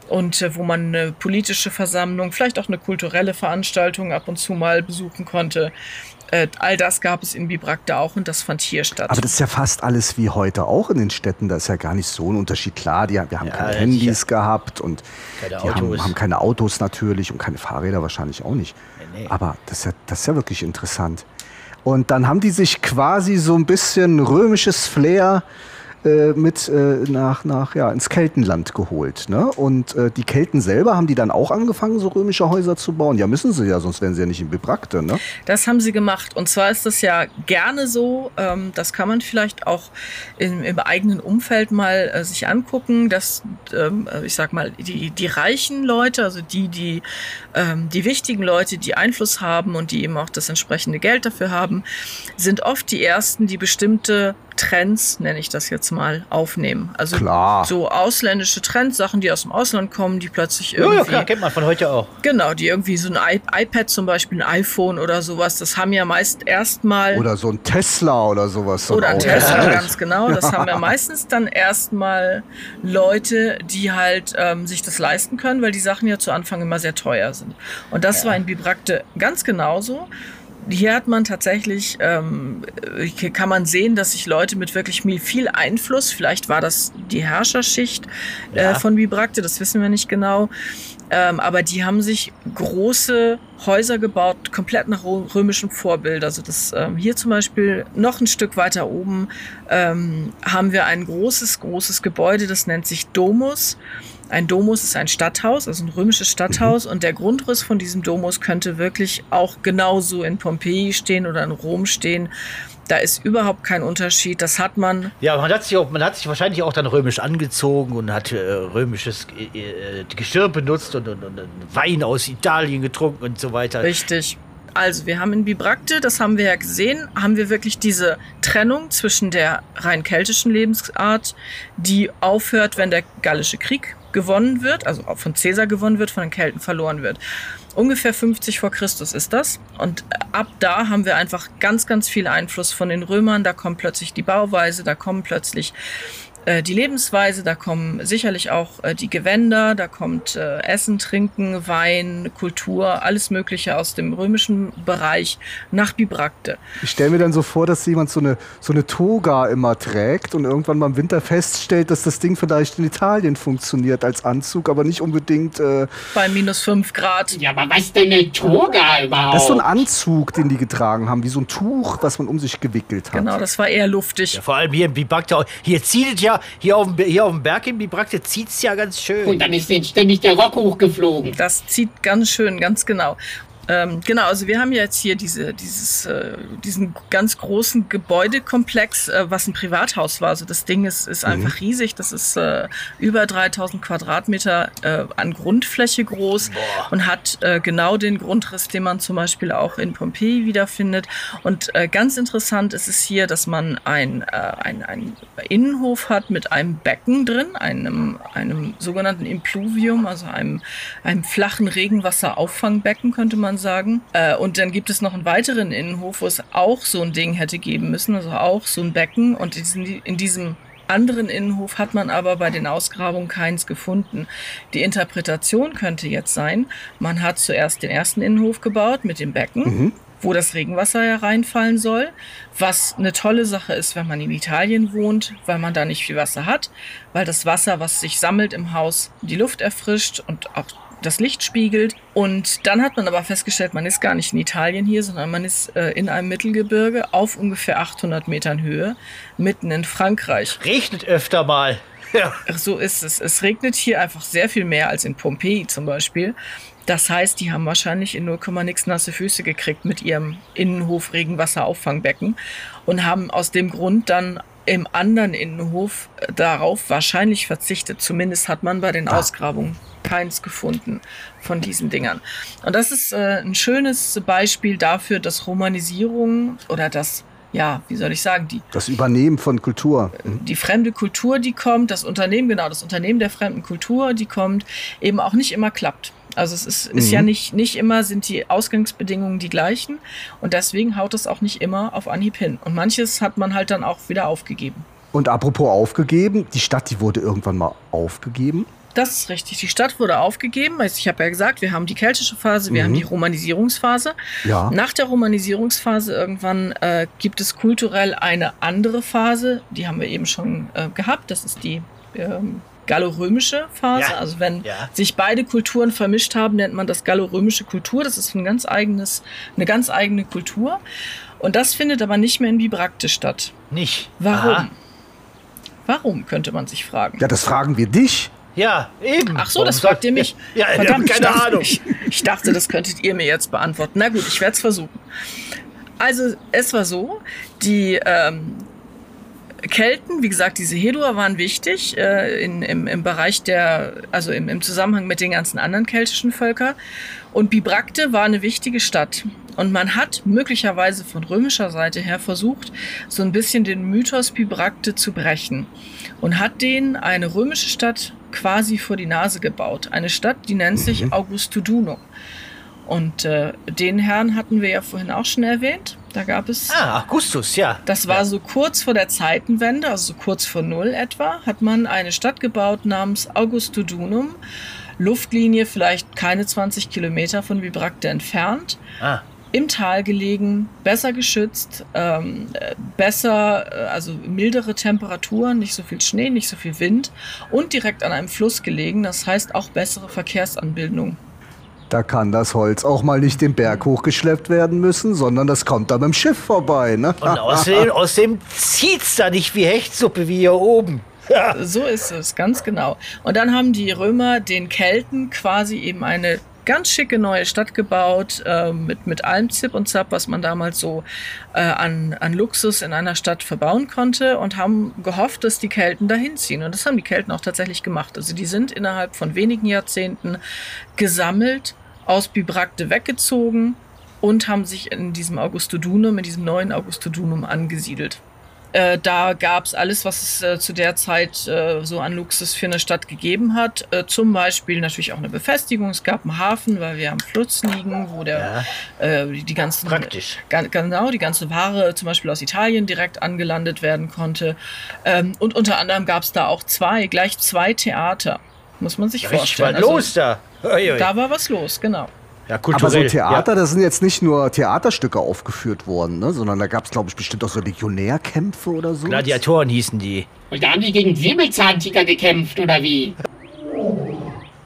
und äh, wo man eine politische Versammlung, vielleicht auch eine kulturelle Veranstaltung ab und zu mal besuchen konnte. Äh, all das gab es in Bibracte auch und das fand hier statt. Aber das ist ja fast alles wie heute auch in den Städten. Da ist ja gar nicht so ein Unterschied. Klar, die, wir haben Ja, keine. Handys gehabt und Keine die haben, Autos. haben keine Autos natürlich und keine Fahrräder wahrscheinlich auch nicht. Nee, nee. Aber das ist, ja, das ist ja wirklich interessant. Und dann haben die sich quasi so ein bisschen römisches Flair äh, mit äh, nach, nach, ja, ins Keltenland geholt. Ne? Und äh, die Kelten selber haben die dann auch angefangen, so römische Häuser zu bauen. Ja, müssen sie ja, sonst wären sie ja nicht in Bibrakte. Ne? Das haben sie gemacht. Und zwar ist das ja gerne so, ähm, das kann man vielleicht auch im, im eigenen Umfeld mal äh, sich angucken, dass, ähm, äh, ich sag mal, die, die reichen Leute, also die, die, ähm, die wichtigen Leute, die Einfluss haben und die eben auch das entsprechende Geld dafür haben, sind oft die ersten, die bestimmte Trends, nenne ich das jetzt mal, aufnehmen. Also Klar. so ausländische Trends, Sachen, die aus dem Ausland kommen, die plötzlich Ja, irgendwie ja, klar, kennt man von heute auch. Genau, die irgendwie so ein I iPad zum Beispiel, ein iPhone oder sowas, das haben ja meist erstmal. Oder so ein Tesla oder sowas. so Oder ein. Tesla, ganz genau. Das haben ja meistens dann erstmal Leute, die halt ähm, sich das leisten können, weil die Sachen ja zu Anfang immer sehr teuer sind. Und das war in Bibrakte ganz genauso. Hier hat man tatsächlich, ähm, hier kann man sehen, dass sich Leute mit wirklich viel Einfluss, vielleicht war das die Herrscherschicht äh, Ja. von Bibrakte, das wissen wir nicht genau, ähm, aber die haben sich große Häuser gebaut, komplett nach rö- römischem Vorbild. Also das ähm, hier zum Beispiel noch ein Stück weiter oben ähm, haben wir ein großes, großes Gebäude, das nennt sich Domus. Ein Domus ist ein Stadthaus, also ein römisches Stadthaus. Und der Grundriss von diesem Domus könnte wirklich auch genauso in Pompeji stehen oder in Rom stehen. Da ist überhaupt kein Unterschied. Das hat man Ja, man hat sich auch, man hat sich wahrscheinlich auch dann römisch angezogen und hat äh, römisches äh, äh, Geschirr benutzt und, und, und, und Wein aus Italien getrunken und so weiter. Richtig. Also wir haben in Bibrakte, das haben wir ja gesehen, haben wir wirklich diese Trennung zwischen der rein keltischen Lebensart, die aufhört, wenn der gallische Krieg gewonnen wird, also von Caesar gewonnen wird, von den Kelten verloren wird. Ungefähr 50 vor Christus ist das. Und ab da haben wir einfach ganz, ganz viel Einfluss von den Römern. Da kommt plötzlich die Bauweise, da kommen plötzlich äh, die Lebensweise, da kommen sicherlich auch äh, die Gewänder, da kommt äh, Essen, Trinken, Wein, Kultur, alles Mögliche aus dem römischen Bereich nach Bibrakte. Ich stelle mir dann so vor, dass jemand so eine, so eine Toga immer trägt und irgendwann mal im Winter feststellt, dass das Ding vielleicht in Italien funktioniert als Anzug, aber nicht unbedingt. Äh, Bei minus 5 Grad. Ja, aber was denn eine Toga überhaupt? das ist so ein Anzug, den die getragen haben, wie so ein Tuch, was man um sich gewickelt hat. Genau, das war eher luftig. Ja, vor allem hier in Bibrakte. Hier zieht es ja, hier auf dem, hier auf dem Berg in Bibrakte zieht es ja ganz schön. Und dann ist denen ständig der Rock hochgeflogen. Das zieht ganz schön, ganz genau. Ähm, genau, also wir haben jetzt hier diese, dieses, äh, diesen ganz großen Gebäudekomplex, äh, was ein Privathaus war. Also das Ding ist, ist einfach riesig. Das ist äh, über 3000 Quadratmeter äh, an Grundfläche groß und hat äh, genau den Grundriss, den man zum Beispiel auch in Pompeji wiederfindet. Und äh, ganz interessant ist es hier, dass man ein, äh, ein Innenhof hat mit einem Becken drin, einem, einem sogenannten Impluvium, also einem, einem flachen Regenwasserauffangbecken, könnte man sagen. Äh, und dann gibt es noch einen weiteren Innenhof, wo es auch so ein Ding hätte geben müssen, also auch so ein Becken. Und in, diesem anderen Innenhof hat man aber bei den Ausgrabungen keins gefunden. Die Interpretation könnte jetzt sein, man hat zuerst den ersten Innenhof gebaut mit dem Becken. wo das Regenwasser ja reinfallen soll, was eine tolle Sache ist, wenn man in Italien wohnt, weil man da nicht viel Wasser hat, weil das Wasser, was sich sammelt im Haus, die Luft erfrischt und auch das Licht spiegelt. Und dann hat man aber festgestellt, man ist gar nicht in Italien hier, sondern man ist äh, in einem Mittelgebirge auf ungefähr 800 Metern Höhe, mitten in Frankreich. Regnet öfter mal. Ja. So ist es. Es regnet hier einfach sehr viel mehr als in Pompeji zum Beispiel. Das heißt, die haben wahrscheinlich in 0, nix nasse Füße gekriegt mit ihrem Innenhof Regenwasserauffangbecken und haben aus dem Grund dann im anderen Innenhof äh, darauf wahrscheinlich verzichtet. Zumindest hat man bei den Ausgrabungen keins gefunden von diesen Dingern. Und das ist äh, ein schönes Beispiel dafür, dass Romanisierung oder dass ja, wie soll ich sagen, die, Das Übernehmen von Kultur. die fremde Kultur, die kommt, das Unternehmen, genau, das Unternehmen der fremden Kultur, die kommt, eben auch nicht immer klappt. Also es ist, ist ja nicht, nicht immer sind die Ausgangsbedingungen die gleichen und deswegen haut es auch nicht immer auf Anhieb hin. Und manches hat man halt dann auch wieder aufgegeben. Und apropos aufgegeben, die Stadt, die wurde irgendwann mal aufgegeben. Das ist richtig. Die Stadt wurde aufgegeben. Ich habe ja gesagt, wir haben die keltische Phase, wir haben die Romanisierungsphase. Ja. Nach der Romanisierungsphase irgendwann äh, gibt es kulturell eine andere Phase. Die haben wir eben schon äh, gehabt. Das ist die ähm, gallorömische Phase. Ja. Also wenn Ja. sich beide Kulturen vermischt haben, nennt man das gallorömische Kultur. Das ist ein ganz eigenes, eine ganz eigene Kultur. Und das findet aber nicht mehr in Bibracte statt. Nicht. Warum? Aha. Warum, könnte man sich fragen. Ja, das fragen wir dich. Ja, eben. Ach so, Warum das fragt ihr mich. Ja, ja Verdammt, keine ich dachte, Ahnung. Ich, ich dachte, das könntet ihr mir jetzt beantworten. Na gut, ich werde es versuchen. Also, es war so, die ähm, Kelten, wie gesagt, diese Hedua waren wichtig äh, in, im, im Bereich der, also im, im Zusammenhang mit den ganzen anderen keltischen Völkern. Und Bibracte war eine wichtige Stadt. Und man hat möglicherweise von römischer Seite her versucht, so ein bisschen den Mythos Bibracte zu brechen. Und hat denen eine römische Stadt quasi vor die Nase gebaut. Eine Stadt, die nennt sich Augustodunum. Und äh, den Herrn hatten wir ja vorhin auch schon erwähnt. Da gab es Ah, Augustus, ja. das war so kurz vor der Zeitenwende, also so kurz vor Null etwa, hat man eine Stadt gebaut namens Augustodunum. Luftlinie vielleicht keine 20 Kilometer von Bibracte entfernt. Ah. Im Tal gelegen, besser geschützt, ähm, äh, besser, äh, also mildere Temperaturen, nicht so viel Schnee, nicht so viel Wind und direkt an einem Fluss gelegen, das heißt auch bessere Verkehrsanbindung. Da kann das Holz auch mal nicht den Berg hochgeschleppt werden müssen, sondern das kommt da mit dem Schiff vorbei, ne? Und außerdem, außerdem zieht's da nicht wie Hechtsuppe wie hier oben. Ja. So ist es, ganz genau. Und dann haben die Römer den Kelten quasi eben eine ganz schicke neue Stadt gebaut, äh, mit, mit allem Zip und Zap, was man damals so äh, an, an Luxus in einer Stadt verbauen konnte und haben gehofft, dass die Kelten dahin ziehen. Und das haben die Kelten auch tatsächlich gemacht. Also die sind innerhalb von wenigen Jahrzehnten gesammelt, aus Bibracte weggezogen und haben sich in diesem Augustodunum, in diesem neuen Augustodunum angesiedelt. Äh, da gab es alles, was es äh, zu der Zeit äh, so an Luxus für eine Stadt gegeben hat. Äh, zum Beispiel natürlich auch eine Befestigung. Es gab einen Hafen, weil wir am Fluss liegen, wo der äh, die ganzen Praktisch. Ga- genau die ganze Ware zum Beispiel aus Italien direkt angelandet werden konnte. Ähm, und unter anderem gab es da auch zwei, gleich zwei Theater. Muss man sich Richtig vorstellen. was los da. Ui, ui. da war was los, genau. Ja, Aber so. Theater, da sind jetzt nicht nur Theaterstücke aufgeführt worden, ne? sondern da gab es, glaube ich, bestimmt auch so Legionärkämpfe oder so. Ja. Gladiatoren hießen die. Und da haben die gegen Säbelzahntiger gekämpft, oder wie?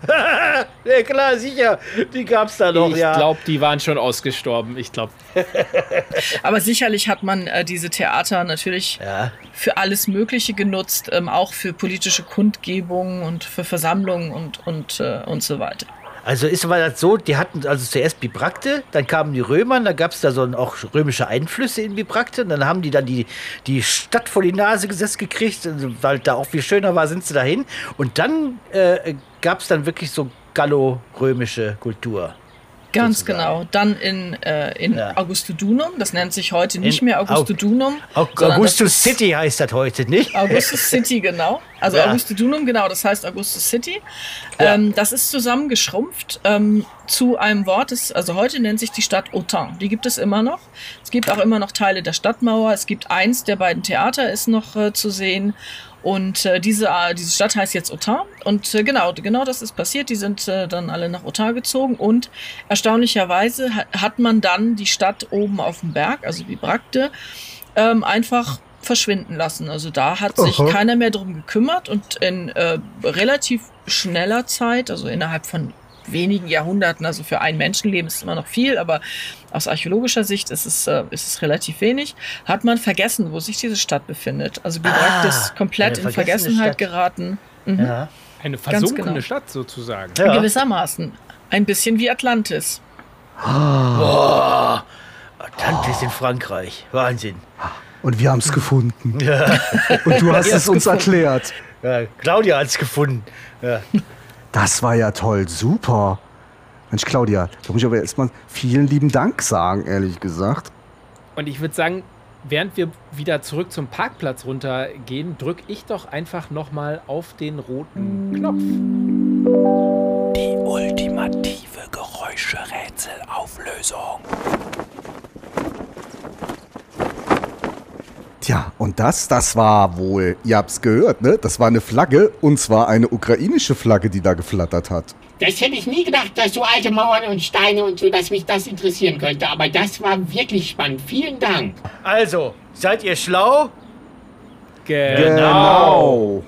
Ja, klar, sicher. Die gab's da noch, ich ja. glaube, die waren schon ausgestorben. Ich glaube, Aber sicherlich hat man äh, diese Theater natürlich Ja. für alles Mögliche genutzt, ähm, auch für politische Kundgebungen und für Versammlungen und, und, äh, und so weiter. Also ist war das so, die hatten also zuerst Bibracte, dann kamen die Römer, da gab es da so ein, auch römische Einflüsse in Bibracte, und dann haben die dann die, die Stadt vor die Nase gesetzt gekriegt, weil da auch viel schöner war, sind sie dahin. Und dann äh, gab es dann wirklich so gallo-römische Kultur. Ganz sozusagen. genau. Dann in, äh, in Ja. Augustodunum, das nennt sich heute nicht In mehr Aug- Augustodunum. Au- sondern Augustus City heißt das heute, nicht? Augustus City, genau. Also Ja. Augustodunum, genau, das heißt Augustus City. Ja. Ähm, das ist zusammengeschrumpft ähm, zu einem Wort, das, also heute nennt sich die Stadt Autun. Die gibt es immer noch. Es gibt auch immer noch Teile der Stadtmauer. Es gibt eins der beiden Theater ist noch äh, zu sehen. Und äh, diese, äh, diese Stadt heißt jetzt Autun. Und äh, genau, genau das ist passiert. Die sind äh, dann alle nach Autun gezogen. Und erstaunlicherweise ha hat man dann die Stadt oben auf dem Berg, also Bibracte, ähm, einfach verschwinden lassen. Also da hat sich Aha. keiner mehr drum gekümmert und in äh, relativ schneller Zeit, also innerhalb von wenigen Jahrhunderten, also für ein Menschenleben ist es immer noch viel, aber aus archäologischer Sicht ist es, äh, ist es relativ wenig, hat man vergessen, wo sich diese Stadt befindet. Also Bibracte Ah, ist komplett in Vergessenheit Stadt. geraten. Mhm. Ja. eine Ganz versunkene genau. Stadt sozusagen. Ja. Gewissermaßen. Ein bisschen wie Atlantis. Atlantis in Frankreich. Wahnsinn. Und wir haben es gefunden. Und du hast es uns gefunden. erklärt. Ja, Claudia hat's gefunden. Ja. Das war ja toll, super. Mensch, Claudia, da muss ich aber erstmal vielen lieben Dank sagen, ehrlich gesagt. Und ich würde sagen, während wir wieder zurück zum Parkplatz runtergehen, drücke ich doch einfach nochmal auf den roten Knopf. Die ultimative Geräuscherätselauflösung. Tja, und das, das war wohl, ihr habt's gehört, ne? Das war eine Flagge und zwar eine ukrainische Flagge, die da geflattert hat. Das hätte ich nie gedacht, dass so alte Mauern und Steine und so, dass mich das interessieren könnte. Aber das war wirklich spannend. Vielen Dank. Also, seid ihr schlau? Genau. Genau.